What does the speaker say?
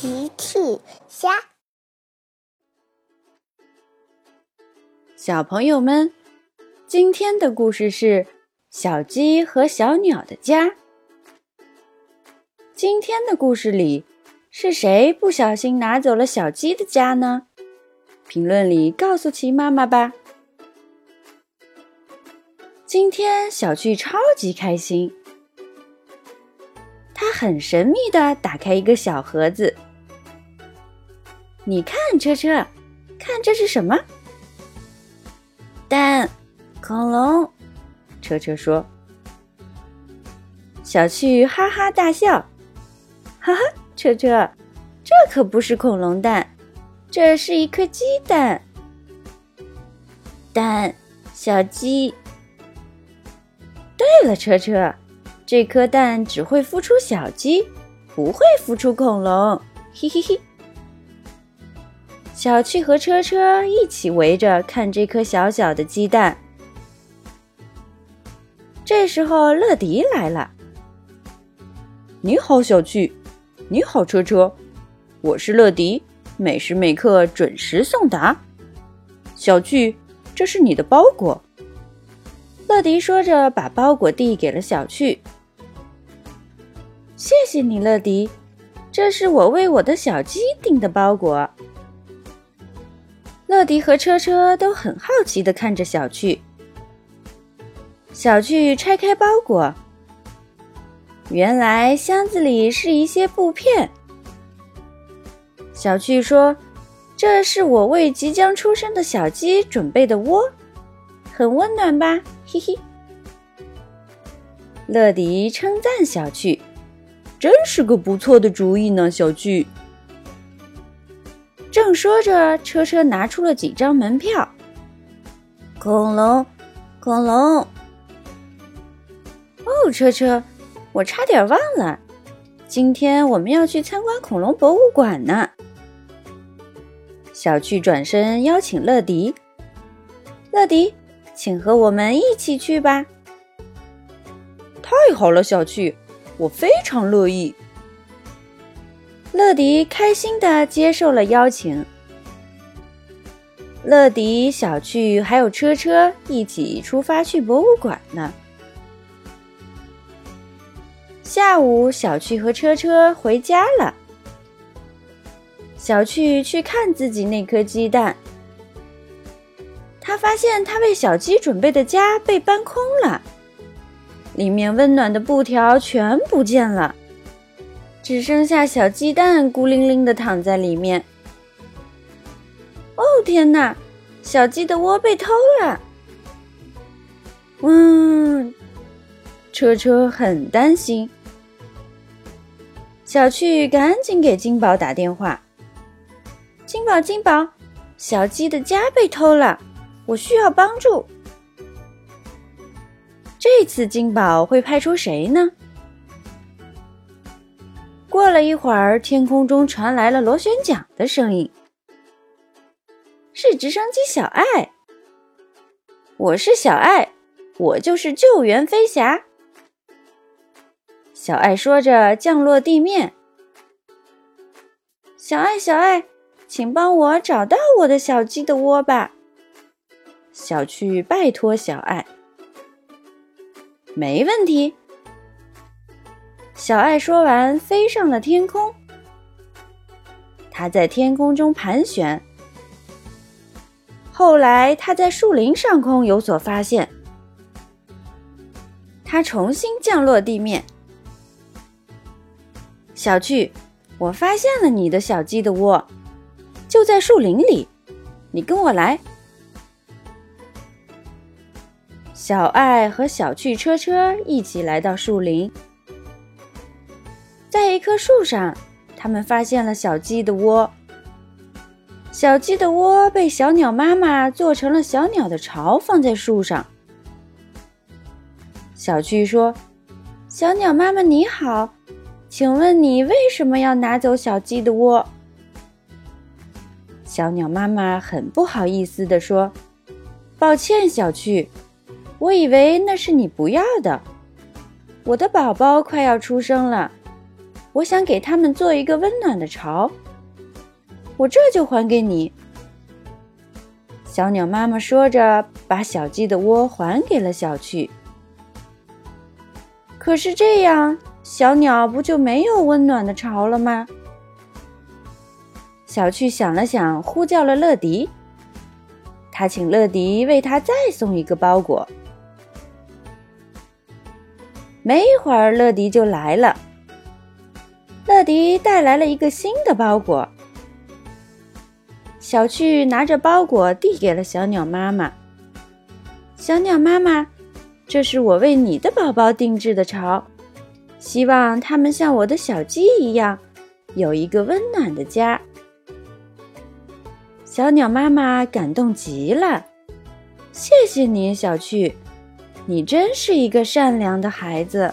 奇趣虾，小朋友们，今天的故事是小鸡和小鸟的家。今天的故事里，是谁不小心拿走了小鸡的家呢？评论里告诉奇妈妈吧。今天小趣超级开心。他很神秘的打开一个小盒子，你看，车车，看这是什么？蛋，恐龙。车车说。小趣哈哈大笑，哈哈，车车，这可不是恐龙蛋，这是一颗鸡蛋。蛋，小鸡。对了，车车。这颗蛋只会孵出小鸡，不会孵出恐龙。嘿嘿嘿！小趣和车车一起围着看这颗小小的鸡蛋。这时候，乐迪来了。你好，小趣。你好，车车。我是乐迪，每时每刻准时送达。小趣，这是你的包裹。乐迪说着，把包裹递给了小趣。谢谢你，乐迪，这是我为我的小鸡订的包裹。乐迪和车车都很好奇的看着小趣。小趣拆开包裹，原来箱子里是一些布片。小趣说：“这是我为即将出生的小鸡准备的窝，很温暖吧？”嘿嘿。乐迪称赞小趣。真是个不错的主意呢，小趣。正说着，车车拿出了几张门票。恐龙，恐龙。哦，车车，我差点忘了，今天我们要去参观恐龙博物馆呢。小趣转身邀请乐迪，乐迪，请和我们一起去吧。太好了，小趣。我非常乐意。乐迪开心的接受了邀请。乐迪、小趣还有车车一起出发去博物馆呢。下午，小趣和车车回家了。小趣去看自己那颗鸡蛋，他发现他为小鸡准备的家被搬空了。里面温暖的布条全不见了，只剩下小鸡蛋孤零零的躺在里面。哦天哪，小鸡的窝被偷了！嗯，车车很担心。小趣赶紧给金宝打电话：“金宝，金宝，小鸡的家被偷了，我需要帮助。”这次金宝会派出谁呢？过了一会儿，天空中传来了螺旋桨的声音，是直升机小爱。我是小爱，我就是救援飞侠。小爱说着降落地面。小爱，小爱，请帮我找到我的小鸡的窝吧。小趣拜托小爱。没问题。小爱说完，飞上了天空。它在天空中盘旋。后来，它在树林上空有所发现。它重新降落地面。小趣，我发现了你的小鸡的窝，就在树林里。你跟我来。小爱和小趣车车一起来到树林，在一棵树上，他们发现了小鸡的窝。小鸡的窝被小鸟妈妈做成了小鸟的巢，放在树上。小趣说：“小鸟妈妈你好，请问你为什么要拿走小鸡的窝？”小鸟妈妈很不好意思地说：“抱歉，小趣。”我以为那是你不要的，我的宝宝快要出生了，我想给他们做一个温暖的巢，我这就还给你。”小鸟妈妈说着，把小鸡的窝还给了小趣。可是这样，小鸟不就没有温暖的巢了吗？小趣想了想，呼叫了乐迪。他请乐迪为他再送一个包裹。没一会儿，乐迪就来了。乐迪带来了一个新的包裹。小趣拿着包裹递给了小鸟妈妈。小鸟妈妈，这是我为你的宝宝定制的巢，希望它们像我的小鸡一样，有一个温暖的家。小鸟妈妈感动极了，谢谢你，小趣，你真是一个善良的孩子。